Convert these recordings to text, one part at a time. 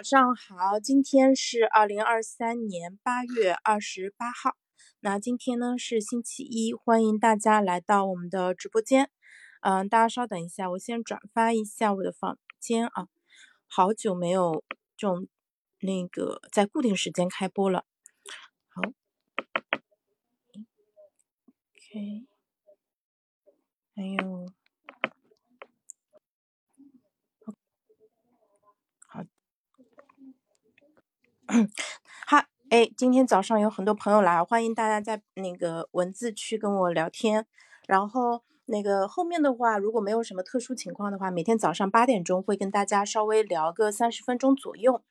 早上好，今天是二零二三年八月二十八号。那今天呢是星期一，欢迎大家来到我们的直播间。嗯，大家稍等一下，我先转发一下我的房间啊。好久没有这种那个在固定时间开播了。好，OK，还有。好，哎，今天早上有很多朋友来，欢迎大家在那个文字区跟我聊天。然后那个后面的话，如果没有什么特殊情况的话，每天早上八点钟会跟大家稍微聊个三十分钟左右。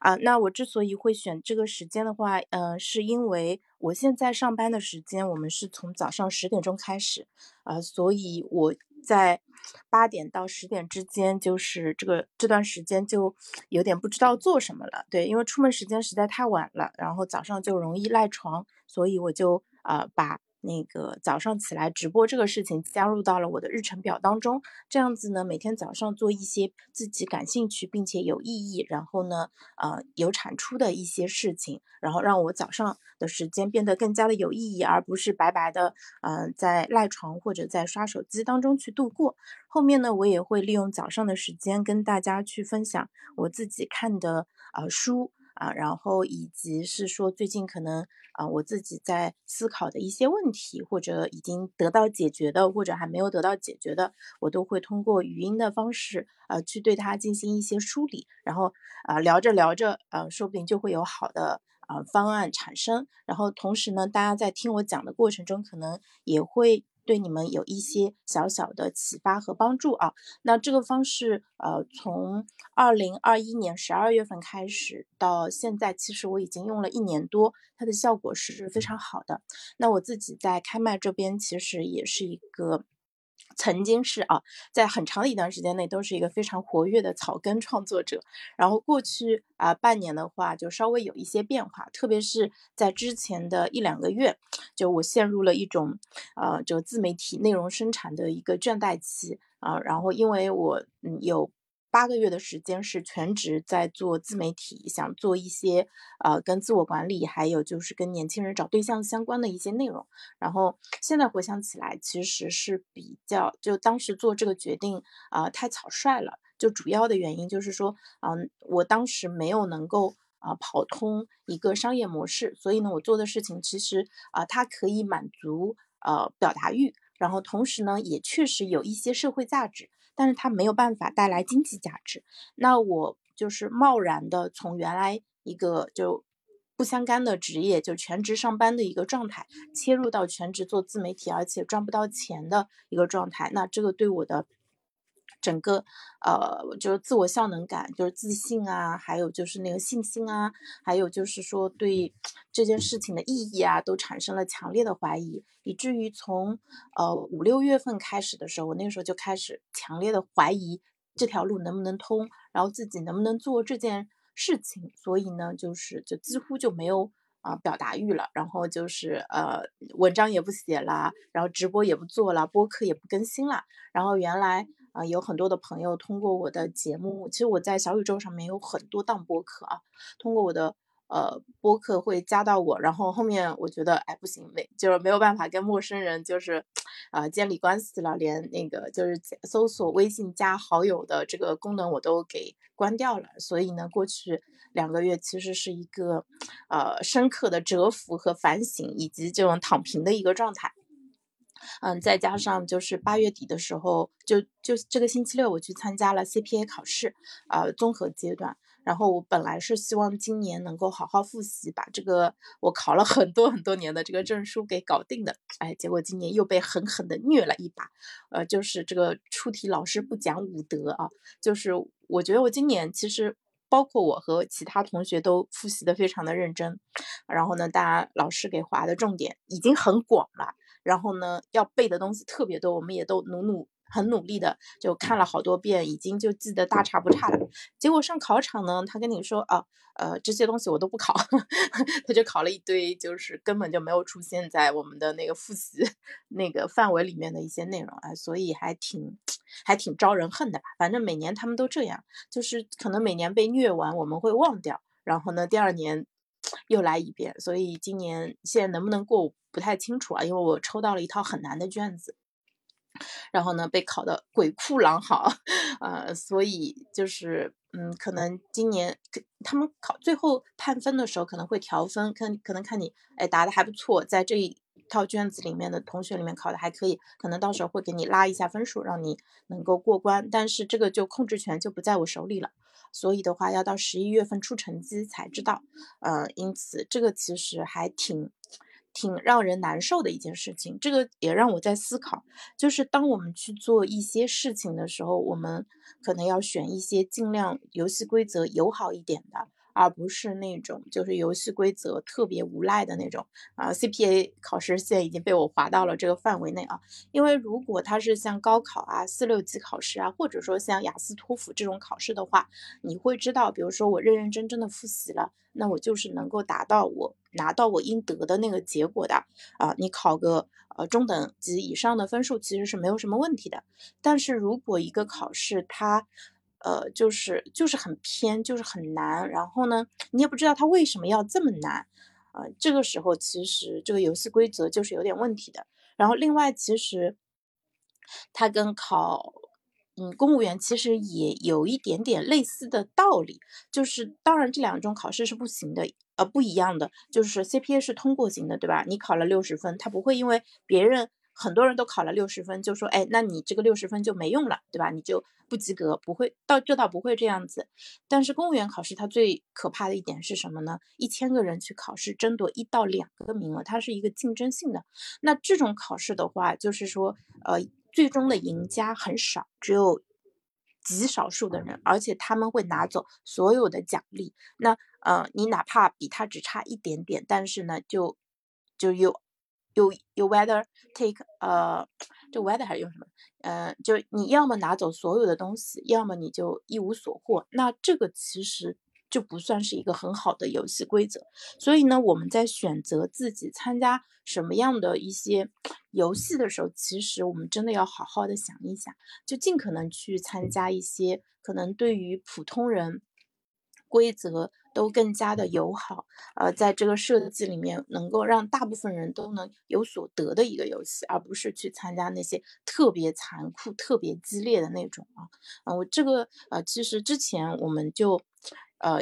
啊，那我之所以会选这个时间的话，嗯，是因为我现在上班的时间，我们是从早上十点钟开始，啊，所以我。在八点到十点之间，就是这个这段时间就有点不知道做什么了。对，因为出门时间实在太晚了，然后早上就容易赖床，所以我就呃把。那个早上起来直播这个事情加入到了我的日程表当中，这样子呢，每天早上做一些自己感兴趣并且有意义，然后呢，呃，有产出的一些事情，然后让我早上的时间变得更加的有意义，而不是白白的，嗯，在赖床或者在刷手机当中去度过。后面呢，我也会利用早上的时间跟大家去分享我自己看的呃书。啊，然后以及是说最近可能啊，我自己在思考的一些问题，或者已经得到解决的，或者还没有得到解决的，我都会通过语音的方式，呃，去对它进行一些梳理。然后啊，聊着聊着，啊，说不定就会有好的啊方案产生。然后同时呢，大家在听我讲的过程中，可能也会。对你们有一些小小的启发和帮助啊。那这个方式，呃，从二零二一年十二月份开始到现在，其实我已经用了一年多，它的效果是非常好的。那我自己在开麦这边，其实也是一个。曾经是啊，在很长的一段时间内都是一个非常活跃的草根创作者。然后过去啊半年的话，就稍微有一些变化，特别是在之前的一两个月，就我陷入了一种呃，就自媒体内容生产的一个倦怠期啊。然后因为我嗯有。八个月的时间是全职在做自媒体，想做一些呃跟自我管理，还有就是跟年轻人找对象相关的一些内容。然后现在回想起来，其实是比较就当时做这个决定啊太草率了。就主要的原因就是说，嗯，我当时没有能够啊跑通一个商业模式，所以呢，我做的事情其实啊它可以满足呃表达欲，然后同时呢也确实有一些社会价值。但是它没有办法带来经济价值，那我就是贸然的从原来一个就不相干的职业，就全职上班的一个状态，切入到全职做自媒体，而且赚不到钱的一个状态，那这个对我的。整个呃，就是自我效能感，就是自信啊，还有就是那个信心啊，还有就是说对这件事情的意义啊，都产生了强烈的怀疑，以至于从呃五六月份开始的时候，我那个时候就开始强烈的怀疑这条路能不能通，然后自己能不能做这件事情，所以呢，就是就几乎就没有啊表达欲了，然后就是呃文章也不写了，然后直播也不做了，播客也不更新了，然后原来。啊，有很多的朋友通过我的节目，其实我在小宇宙上面有很多档播客啊，通过我的呃播客会加到我，然后后面我觉得哎不行，没就是没有办法跟陌生人就是啊建立关系了，连那个就是搜索微信加好友的这个功能我都给关掉了，所以呢，过去两个月其实是一个呃深刻的蛰伏和反省，以及这种躺平的一个状态。嗯，再加上就是八月底的时候，就就这个星期六我去参加了 CPA 考试，啊，综合阶段。然后我本来是希望今年能够好好复习，把这个我考了很多很多年的这个证书给搞定的。哎，结果今年又被狠狠的虐了一把。呃，就是这个出题老师不讲武德啊，就是我觉得我今年其实包括我和其他同学都复习的非常的认真。然后呢，大家老师给划的重点已经很广了。然后呢，要背的东西特别多，我们也都努努很努力的就看了好多遍，已经就记得大差不差了。结果上考场呢，他跟你说啊，呃，这些东西我都不考，他就考了一堆，就是根本就没有出现在我们的那个复习那个范围里面的一些内容啊，所以还挺还挺招人恨的吧。反正每年他们都这样，就是可能每年被虐完我们会忘掉，然后呢，第二年又来一遍。所以今年现在能不能过我不太清楚啊，因为我抽到了一套很难的卷子。然后呢，被考的鬼哭狼嚎，呃，所以就是，嗯，可能今年他们考最后判分的时候可能会调分，可可能看你，哎，答的还不错，在这一套卷子里面的同学里面考的还可以，可能到时候会给你拉一下分数，让你能够过关。但是这个就控制权就不在我手里了，所以的话要到十一月份出成绩才知道，呃，因此这个其实还挺。挺让人难受的一件事情，这个也让我在思考，就是当我们去做一些事情的时候，我们可能要选一些尽量游戏规则友好一点的。而不是那种就是游戏规则特别无赖的那种啊，CPA 考试现在已经被我划到了这个范围内啊。因为如果它是像高考啊、四六级考试啊，或者说像雅思、托福这种考试的话，你会知道，比如说我认认真真的复习了，那我就是能够达到我拿到我应得的那个结果的啊。你考个呃中等级以上的分数其实是没有什么问题的。但是如果一个考试它呃，就是就是很偏，就是很难。然后呢，你也不知道它为什么要这么难，呃，这个时候其实这个游戏规则就是有点问题的。然后另外，其实它跟考嗯公务员其实也有一点点类似的道理，就是当然这两种考试是不行的，呃，不一样的。就是 CPA 是通过型的，对吧？你考了六十分，它不会因为别人。很多人都考了六十分，就说，哎，那你这个六十分就没用了，对吧？你就不及格，不会到这倒不会这样子。但是公务员考试它最可怕的一点是什么呢？一千个人去考试，争夺一到两个名额，它是一个竞争性的。那这种考试的话，就是说，呃，最终的赢家很少，只有极少数的人，而且他们会拿走所有的奖励。那，呃，你哪怕比他只差一点点，但是呢，就就有。有有 whether take 呃，这 whether 还是用什么？呃，就你要么拿走所有的东西，要么你就一无所获。那这个其实就不算是一个很好的游戏规则。所以呢，我们在选择自己参加什么样的一些游戏的时候，其实我们真的要好好的想一想，就尽可能去参加一些可能对于普通人规则。都更加的友好，呃，在这个设计里面能够让大部分人都能有所得的一个游戏，而不是去参加那些特别残酷、特别激烈的那种啊。嗯，我这个呃，其实之前我们就呃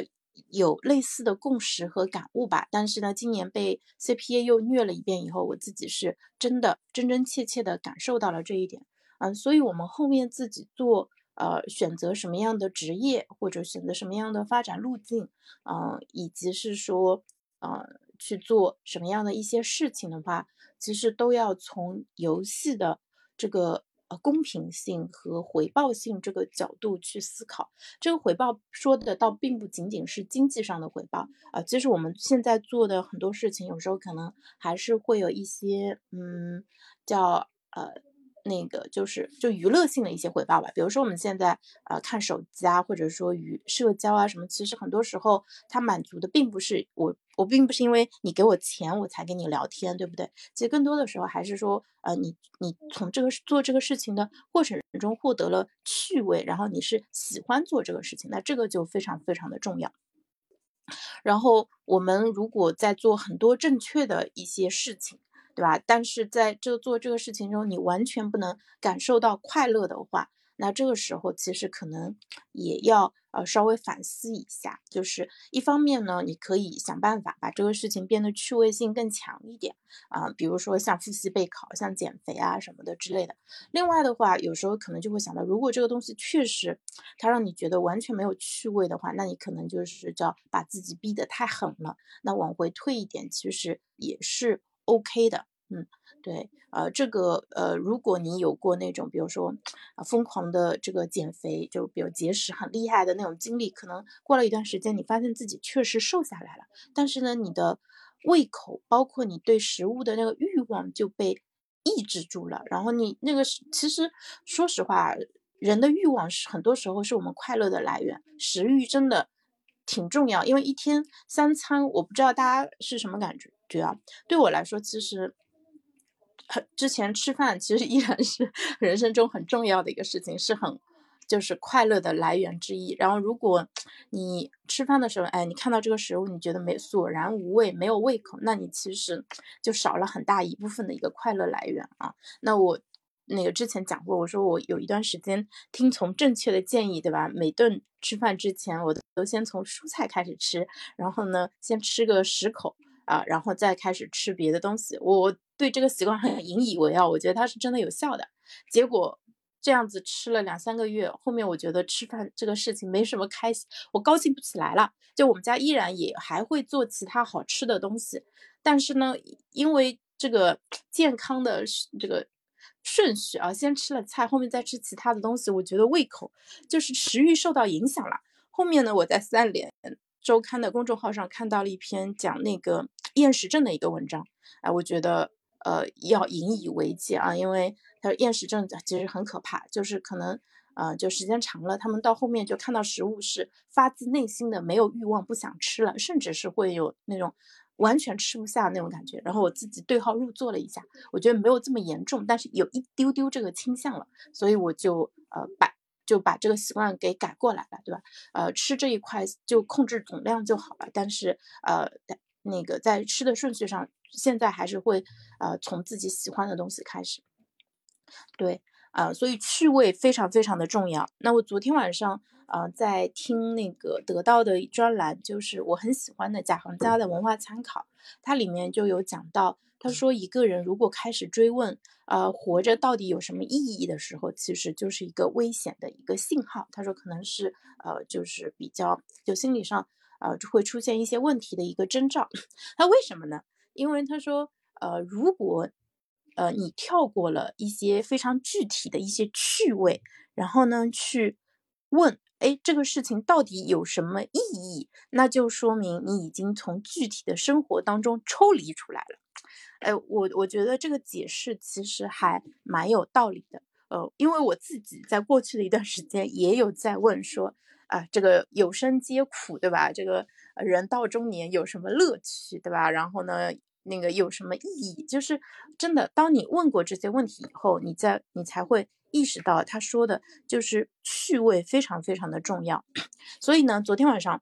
有类似的共识和感悟吧，但是呢，今年被 CPA 又虐了一遍以后，我自己是真的真真切切的感受到了这一点。嗯，所以我们后面自己做。呃，选择什么样的职业，或者选择什么样的发展路径，嗯，以及是说，呃，去做什么样的一些事情的话，其实都要从游戏的这个呃公平性和回报性这个角度去思考。这个回报说的倒并不仅仅是经济上的回报啊，其实我们现在做的很多事情，有时候可能还是会有一些，嗯，叫呃。那个就是就娱乐性的一些回报吧，比如说我们现在呃看手机啊，或者说与社交啊什么，其实很多时候它满足的并不是我，我并不是因为你给我钱我才跟你聊天，对不对？其实更多的时候还是说，呃，你你从这个做这个事情的过程中获得了趣味，然后你是喜欢做这个事情，那这个就非常非常的重要。然后我们如果在做很多正确的一些事情。对吧？但是在这做这个事情中，你完全不能感受到快乐的话，那这个时候其实可能也要呃稍微反思一下。就是一方面呢，你可以想办法把这个事情变得趣味性更强一点啊，比如说像复习备考、像减肥啊什么的之类的。另外的话，有时候可能就会想到，如果这个东西确实它让你觉得完全没有趣味的话，那你可能就是叫把自己逼得太狠了。那往回退一点，其实也是。OK 的，嗯，对，呃，这个，呃，如果你有过那种，比如说，啊，疯狂的这个减肥，就比如节食很厉害的那种经历，可能过了一段时间，你发现自己确实瘦下来了，但是呢，你的胃口，包括你对食物的那个欲望就被抑制住了。然后你那个是，其实说实话，人的欲望是很多时候是我们快乐的来源，食欲真的挺重要。因为一天三餐，我不知道大家是什么感觉觉啊？对我来说，其实。很之前吃饭其实依然是人生中很重要的一个事情，是很就是快乐的来源之一。然后如果你吃饭的时候，哎，你看到这个食物，你觉得没索然无味，没有胃口，那你其实就少了很大一部分的一个快乐来源啊。那我那个之前讲过，我说我有一段时间听从正确的建议，对吧？每顿吃饭之前，我都先从蔬菜开始吃，然后呢，先吃个十口。啊，然后再开始吃别的东西，我对这个习惯很引以为傲，我觉得它是真的有效的。结果这样子吃了两三个月，后面我觉得吃饭这个事情没什么开心，我高兴不起来了。就我们家依然也还会做其他好吃的东西，但是呢，因为这个健康的这个顺序啊，先吃了菜，后面再吃其他的东西，我觉得胃口就是食欲受到影响了。后面呢，我在三联。周刊的公众号上看到了一篇讲那个厌食症的一个文章，哎，我觉得呃要引以为戒啊，因为他说厌食症其实很可怕，就是可能呃就时间长了，他们到后面就看到食物是发自内心的没有欲望，不想吃了，甚至是会有那种完全吃不下那种感觉。然后我自己对号入座了一下，我觉得没有这么严重，但是有一丢丢这个倾向了，所以我就呃把。就把这个习惯给改过来了，对吧？呃，吃这一块就控制总量就好了。但是，呃，那个在吃的顺序上，现在还是会呃从自己喜欢的东西开始。对，呃，所以趣味非常非常的重要。那我昨天晚上呃在听那个得到的专栏，就是我很喜欢的贾行家的文化参考，它里面就有讲到。他说，一个人如果开始追问，呃，活着到底有什么意义的时候，其实就是一个危险的一个信号。他说，可能是呃，就是比较就心理上呃会出现一些问题的一个征兆。那为什么呢？因为他说，呃，如果呃你跳过了一些非常具体的一些趣味，然后呢去问，哎，这个事情到底有什么意义？那就说明你已经从具体的生活当中抽离出来了。哎，我我觉得这个解释其实还蛮有道理的，呃，因为我自己在过去的一段时间也有在问说，啊，这个有生皆苦，对吧？这个人到中年有什么乐趣，对吧？然后呢，那个有什么意义？就是真的，当你问过这些问题以后，你在你才会意识到他说的就是趣味非常非常的重要。所以呢，昨天晚上，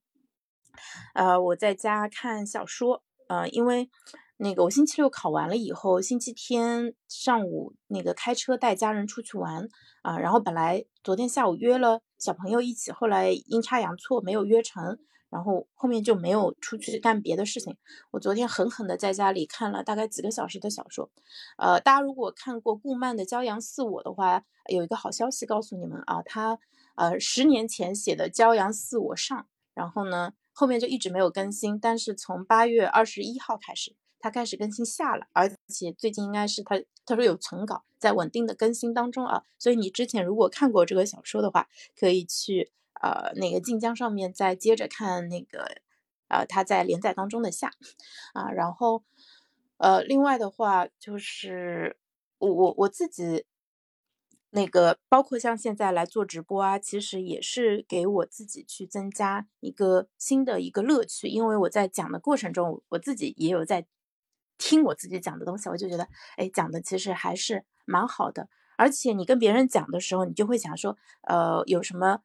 呃，我在家看小说，呃，因为。那个我星期六考完了以后，星期天上午那个开车带家人出去玩啊，然后本来昨天下午约了小朋友一起，后来阴差阳错没有约成，然后后面就没有出去干别的事情。我昨天狠狠的在家里看了大概几个小时的小说，呃，大家如果看过顾漫的《骄阳似我》的话，有一个好消息告诉你们啊，他呃十年前写的《骄阳似我上》，然后呢后面就一直没有更新，但是从八月二十一号开始。他开始更新下了，而且最近应该是他他说有存稿在稳定的更新当中啊，所以你之前如果看过这个小说的话，可以去呃那个晋江上面再接着看那个呃他在连载当中的下啊，然后呃另外的话就是我我我自己那个包括像现在来做直播啊，其实也是给我自己去增加一个新的一个乐趣，因为我在讲的过程中，我自己也有在。听我自己讲的东西，我就觉得，哎，讲的其实还是蛮好的。而且你跟别人讲的时候，你就会想说，呃，有什么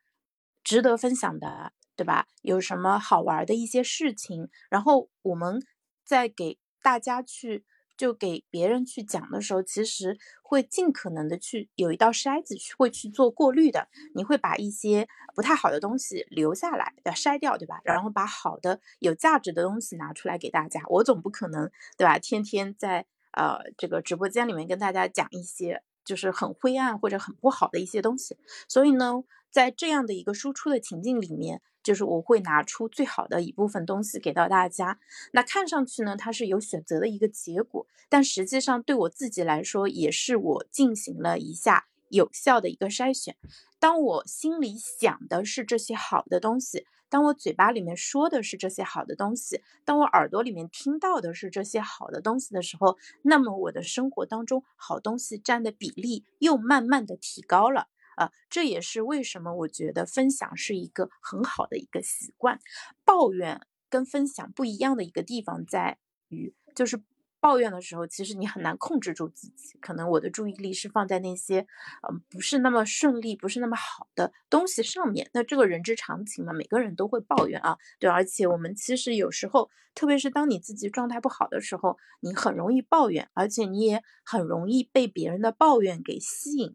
值得分享的，对吧？有什么好玩的一些事情，然后我们再给大家去。就给别人去讲的时候，其实会尽可能的去有一道筛子，去会去做过滤的。你会把一些不太好的东西留下来，要筛掉，对吧？然后把好的、有价值的东西拿出来给大家。我总不可能，对吧？天天在呃这个直播间里面跟大家讲一些就是很灰暗或者很不好的一些东西。所以呢，在这样的一个输出的情境里面。就是我会拿出最好的一部分东西给到大家，那看上去呢，它是有选择的一个结果，但实际上对我自己来说，也是我进行了一下有效的一个筛选。当我心里想的是这些好的东西，当我嘴巴里面说的是这些好的东西，当我耳朵里面听到的是这些好的东西的时候，那么我的生活当中好东西占的比例又慢慢的提高了。啊，这也是为什么我觉得分享是一个很好的一个习惯。抱怨跟分享不一样的一个地方在于，就是抱怨的时候，其实你很难控制住自己。可能我的注意力是放在那些，嗯，不是那么顺利、不是那么好的东西上面。那这个人之常情嘛，每个人都会抱怨啊。对，而且我们其实有时候，特别是当你自己状态不好的时候，你很容易抱怨，而且你也很容易被别人的抱怨给吸引。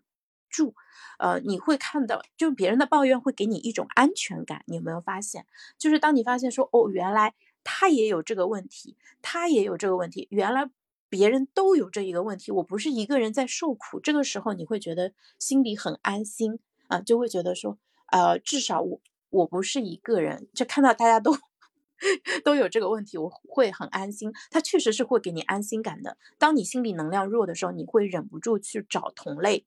住，呃，你会看到，就别人的抱怨会给你一种安全感。你有没有发现？就是当你发现说，哦，原来他也有这个问题，他也有这个问题，原来别人都有这一个问题，我不是一个人在受苦。这个时候你会觉得心里很安心啊，就会觉得说，呃，至少我我不是一个人，就看到大家都 都有这个问题，我会很安心。他确实是会给你安心感的。当你心理能量弱的时候，你会忍不住去找同类。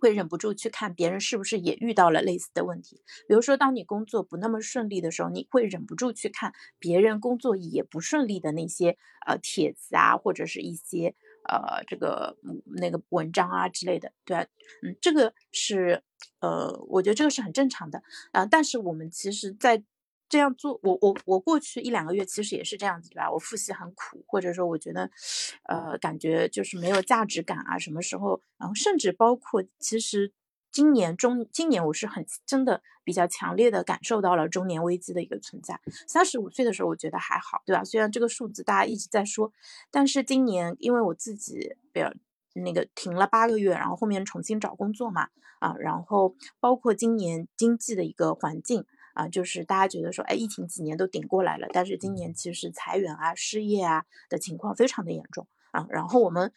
会忍不住去看别人是不是也遇到了类似的问题，比如说当你工作不那么顺利的时候，你会忍不住去看别人工作也不顺利的那些呃帖子啊，或者是一些呃这个那个文章啊之类的，对？嗯，这个是呃，我觉得这个是很正常的啊。但是我们其实，在这样做，我我我过去一两个月其实也是这样子，对吧？我复习很苦，或者说我觉得，呃，感觉就是没有价值感啊。什么时候？然后甚至包括，其实今年中，今年我是很真的比较强烈的感受到了中年危机的一个存在。三十五岁的时候，我觉得还好，对吧？虽然这个数字大家一直在说，但是今年因为我自己比较那个停了八个月，然后后面重新找工作嘛，啊，然后包括今年经济的一个环境。啊，就是大家觉得说，哎，疫情几年都顶过来了，但是今年其实裁员啊、失业啊的情况非常的严重啊。然后我们，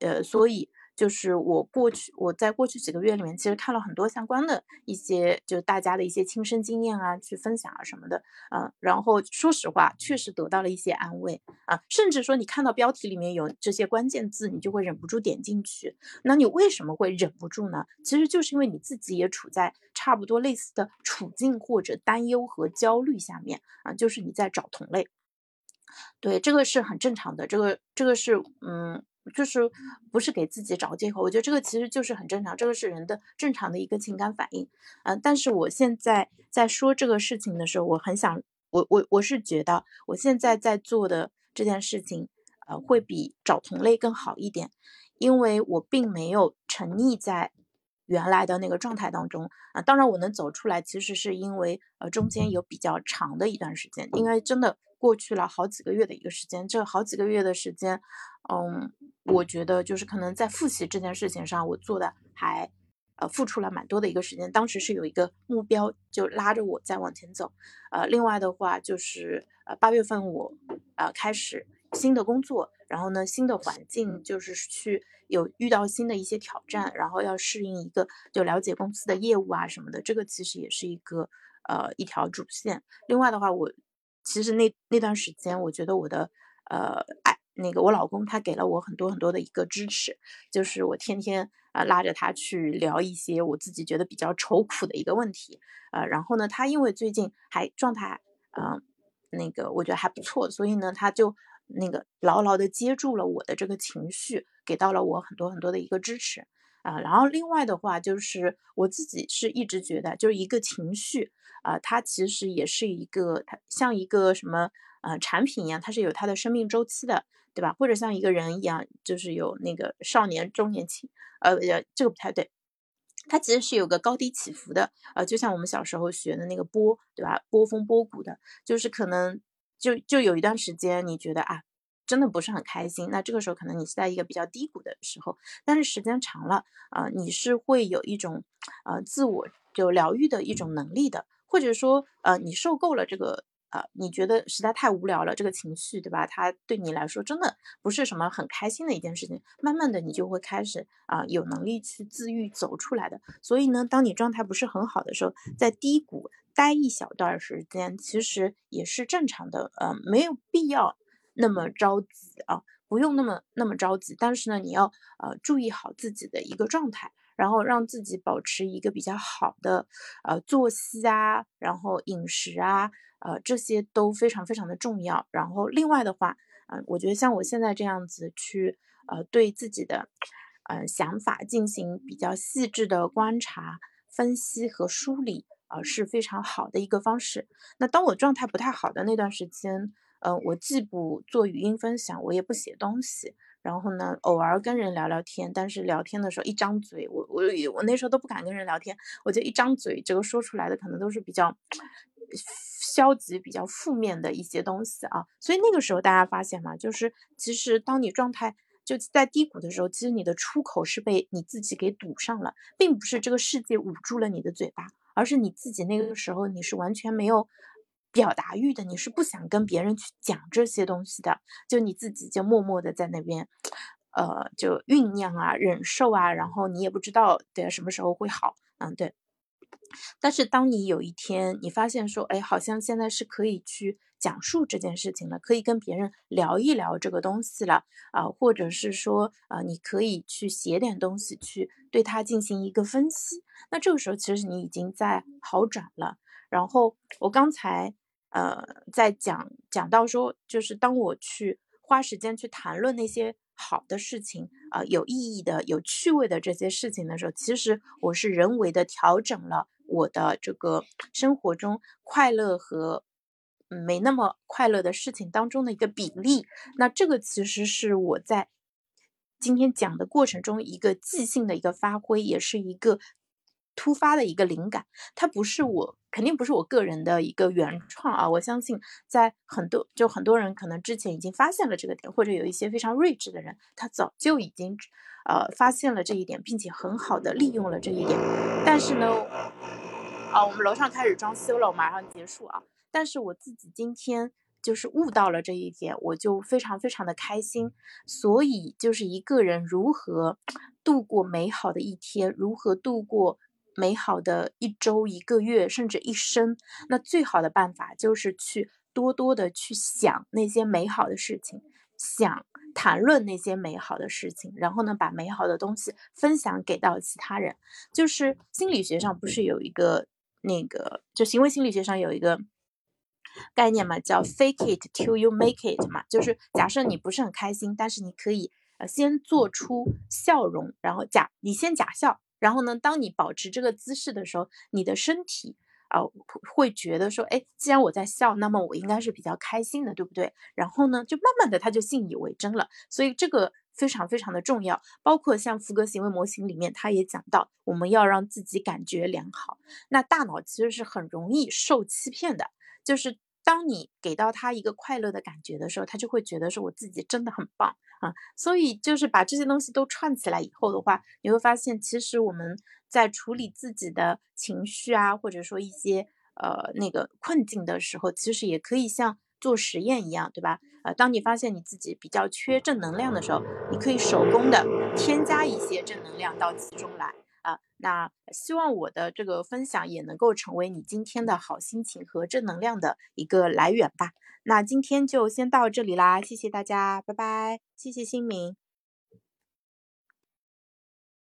呃，所以。就是我过去我在过去几个月里面，其实看了很多相关的一些，就大家的一些亲身经验啊，去分享啊什么的，嗯，然后说实话，确实得到了一些安慰啊，甚至说你看到标题里面有这些关键字，你就会忍不住点进去。那你为什么会忍不住呢？其实就是因为你自己也处在差不多类似的处境或者担忧和焦虑下面啊，就是你在找同类。对，这个是很正常的，这个这个是嗯。就是不是给自己找借口，我觉得这个其实就是很正常，这个是人的正常的一个情感反应，嗯，但是我现在在说这个事情的时候，我很想，我我我是觉得我现在在做的这件事情，呃，会比找同类更好一点，因为我并没有沉溺在原来的那个状态当中。啊，当然我能走出来，其实是因为呃中间有比较长的一段时间，因为真的过去了好几个月的一个时间，这好几个月的时间，嗯。我觉得就是可能在复习这件事情上，我做的还，呃，付出了蛮多的一个时间。当时是有一个目标，就拉着我在往前走。呃，另外的话就是，呃，八月份我，呃，开始新的工作，然后呢，新的环境就是去有遇到新的一些挑战，然后要适应一个就了解公司的业务啊什么的，这个其实也是一个呃一条主线。另外的话，我其实那那段时间，我觉得我的呃爱。那个我老公他给了我很多很多的一个支持，就是我天天啊拉着他去聊一些我自己觉得比较愁苦的一个问题，呃，然后呢，他因为最近还状态，嗯，那个我觉得还不错，所以呢，他就那个牢牢的接住了我的这个情绪，给到了我很多很多的一个支持，啊，然后另外的话就是我自己是一直觉得，就是一个情绪啊，它其实也是一个，它像一个什么呃产品一样，它是有它的生命周期的。对吧？或者像一个人一样，就是有那个少年、中年期，呃，呃，这个不太对，它其实是有个高低起伏的，呃，就像我们小时候学的那个波，对吧？波峰波谷的，就是可能就就有一段时间你觉得啊，真的不是很开心，那这个时候可能你是在一个比较低谷的时候，但是时间长了，啊，你是会有一种呃自我就疗愈的一种能力的，或者说呃你受够了这个。啊，你觉得实在太无聊了，这个情绪，对吧？它对你来说真的不是什么很开心的一件事情。慢慢的，你就会开始啊，有能力去自愈走出来的。所以呢，当你状态不是很好的时候，在低谷待一小段时间，其实也是正常的。呃，没有必要那么着急啊，不用那么那么着急。但是呢，你要呃注意好自己的一个状态。然后让自己保持一个比较好的呃作息啊，然后饮食啊，呃这些都非常非常的重要。然后另外的话，嗯，我觉得像我现在这样子去呃对自己的嗯想法进行比较细致的观察、分析和梳理，呃是非常好的一个方式。那当我状态不太好的那段时间，嗯，我既不做语音分享，我也不写东西。然后呢，偶尔跟人聊聊天，但是聊天的时候一张嘴，我我我那时候都不敢跟人聊天，我就一张嘴，这个说出来的可能都是比较消极、比较负面的一些东西啊。所以那个时候大家发现嘛，就是其实当你状态就在低谷的时候，其实你的出口是被你自己给堵上了，并不是这个世界捂住了你的嘴巴，而是你自己那个时候你是完全没有。表达欲的，你是不想跟别人去讲这些东西的，就你自己就默默的在那边，呃，就酝酿啊，忍受啊，然后你也不知道对什么时候会好，嗯，对。但是当你有一天你发现说，哎，好像现在是可以去讲述这件事情了，可以跟别人聊一聊这个东西了啊，或者是说，呃，你可以去写点东西去对它进行一个分析，那这个时候其实你已经在好转了。然后我刚才。呃，在讲讲到说，就是当我去花时间去谈论那些好的事情，呃，有意义的、有趣味的这些事情的时候，其实我是人为的调整了我的这个生活中快乐和没那么快乐的事情当中的一个比例。那这个其实是我在今天讲的过程中一个即兴的一个发挥，也是一个。突发的一个灵感，它不是我，肯定不是我个人的一个原创啊！我相信，在很多就很多人可能之前已经发现了这个点，或者有一些非常睿智的人，他早就已经呃发现了这一点，并且很好的利用了这一点。但是呢，啊，我们楼上开始装修了，马上结束啊！但是我自己今天就是悟到了这一点，我就非常非常的开心。所以，就是一个人如何度过美好的一天，如何度过。美好的一周、一个月，甚至一生，那最好的办法就是去多多的去想那些美好的事情，想谈论那些美好的事情，然后呢，把美好的东西分享给到其他人。就是心理学上不是有一个那个，就行为心理学上有一个概念嘛，叫 fake it till you make it 嘛，就是假设你不是很开心，但是你可以呃先做出笑容，然后假你先假笑。然后呢，当你保持这个姿势的时候，你的身体啊会觉得说，哎，既然我在笑，那么我应该是比较开心的，对不对？然后呢，就慢慢的他就信以为真了。所以这个非常非常的重要。包括像福格行为模型里面，他也讲到，我们要让自己感觉良好。那大脑其实是很容易受欺骗的，就是当你给到他一个快乐的感觉的时候，他就会觉得说，我自己真的很棒。啊，所以就是把这些东西都串起来以后的话，你会发现，其实我们在处理自己的情绪啊，或者说一些呃那个困境的时候，其实也可以像做实验一样，对吧？呃，当你发现你自己比较缺正能量的时候，你可以手工的添加一些正能量到其中来。那希望我的这个分享也能够成为你今天的好心情和正能量的一个来源吧。那今天就先到这里啦，谢谢大家，拜拜，谢谢新明。